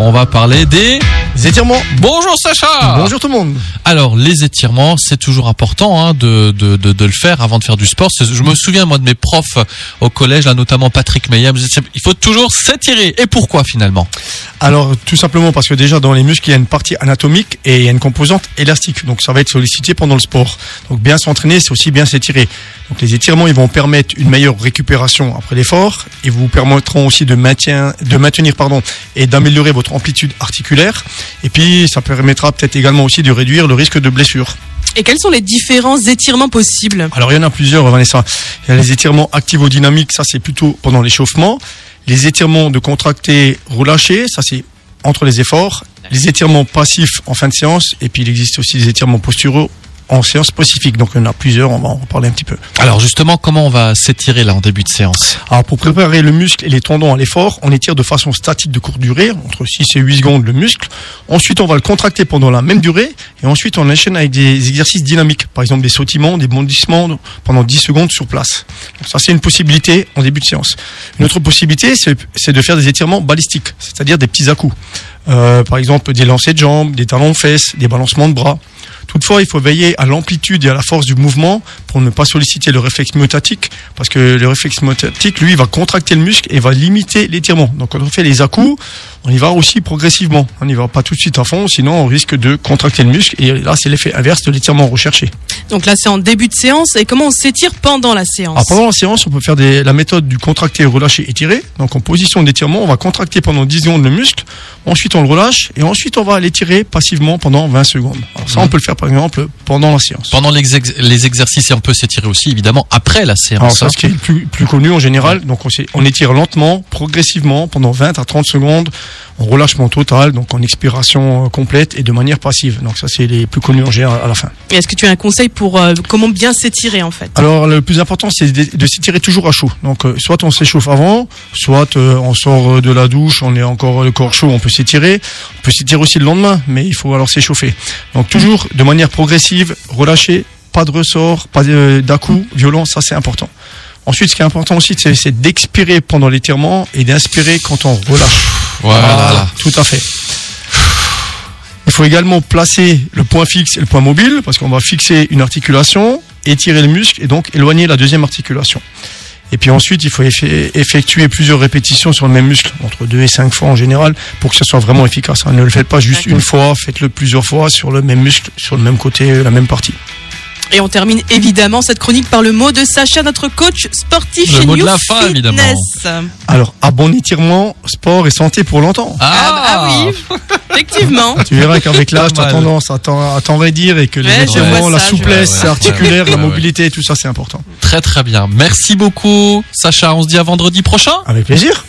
On va parler des étirements. Bonjour Sacha. Bonjour tout le monde. Alors les étirements, c'est toujours important hein, de, de, de, de le faire avant de faire du sport. Je me souviens moi de mes profs au collège, là notamment Patrick Meyer, il faut toujours s'étirer. Et pourquoi finalement? Alors tout simplement parce que déjà dans les muscles il y a une partie anatomique et il y a une composante élastique. Donc ça va être sollicité pendant le sport. Donc bien s'entraîner c'est aussi bien s'étirer. Donc les étirements ils vont permettre une meilleure récupération après l'effort et vous permettront aussi de, maintien, de maintenir pardon, et d'améliorer votre amplitude articulaire. Et puis ça permettra peut-être également aussi de réduire le risque de blessure. Et quels sont les différents étirements possibles? Alors il y en a plusieurs, Vanessa. Il y a les étirements activo-dynamiques, ça c'est plutôt pendant l'échauffement. Les étirements de contracté relâché, ça c'est entre les efforts. Les étirements passifs en fin de séance. Et puis il existe aussi des étirements posturaux en séance spécifique. Donc il y en a plusieurs, on va en reparler un petit peu. Alors justement, comment on va s'étirer là en début de séance? Alors pour préparer le muscle et les tendons à l'effort, on étire de façon statique de courte durée, entre 6 et 8 secondes le muscle. Ensuite on va le contracter pendant la même durée. Et ensuite on enchaîne avec des exercices dynamiques. Par exemple des sautillements, des bondissements pendant 10 secondes sur place. Donc ça c'est une possibilité en début de séance. Une autre possibilité c'est c'est de faire des étirements balistiques, c'est-à-dire des petits à-coups. Euh, par exemple des lancers de jambes, des talons de fesses, des balancements de bras. Toutefois, il faut veiller à l'amplitude et à la force du mouvement pour ne pas solliciter le réflexe myotatique, parce que le réflexe myotatique, lui, va contracter le muscle et va limiter l'étirement. Donc, quand on fait les à-coups, on y va aussi progressivement. On n'y va pas tout de suite à fond, sinon on risque de contracter le muscle, et là, c'est l'effet inverse de l'étirement recherché. Donc là, c'est en début de séance. Et comment on s'étire pendant la séance Alors, pendant la séance, on peut faire des, la méthode du contracté, relâché, étiré. Donc, en position d'étirement, on va contracter pendant 10 secondes le muscle, ensuite on le relâche, et ensuite on va l'étirer passivement pendant 20 secondes. Alors, ça, on peut le faire par exemple pendant la séance. Pendant les, ex- les exercices, et on peut s'étirer aussi évidemment après la séance. Alors ça, ce qui est le plus, plus connu en général, donc on, étire lentement, progressivement, pendant 20 à 30 secondes, en relâchement total, donc en expiration euh, complète et de manière passive. Donc ça, c'est les plus connus en général à la fin. Et Est-ce que tu as un conseil pour euh, comment bien s'étirer en fait? Alors le plus important, c'est de, de s'étirer toujours à chaud. Donc euh, soit on s'échauffe avant, soit euh, on sort de la douche, on est encore le corps chaud, on peut s'étirer. On peut s'étirer aussi le lendemain, mais il faut alors s'échauffer. Donc toujours de manière progressive, relâcher, pas de ressort, pas de- d'à-coup violent, ça c'est important. Ensuite, ce qui est important aussi, c'est d'expirer pendant l'étirement et d'inspirer quand on relâche. Voilà. tout à fait. Il faut également placer le point fixe et le point mobile parce qu'on va fixer une articulation, étirer le muscle et donc éloigner la deuxième articulation. Et puis ensuite, il faut effe- effectuer plusieurs répétitions sur le même muscle, entre deux et cinq fois en général, pour que ce soit vraiment efficace. hein. Ne le faites pas juste une fois, faites-le plusieurs fois sur le même muscle, sur le même côté, la même partie. Et on termine évidemment cette chronique par le mot de Sacha, notre coach sportif Le chez mot de la fin, évidemment. Fitness. Alors, à bon étirement, sport et santé pour longtemps. Ah, ah oui, effectivement. Tu verras qu'avec l'âge, tu as tendance à t'en à t'en raidir et que les Ouais, vois la ça, souplesse ça. articulaire, Ouais, la ouais. mobilité, tout ça, c'est important. Très très bien. Merci beaucoup Sacha, on se dit à vendredi prochain. Avec plaisir.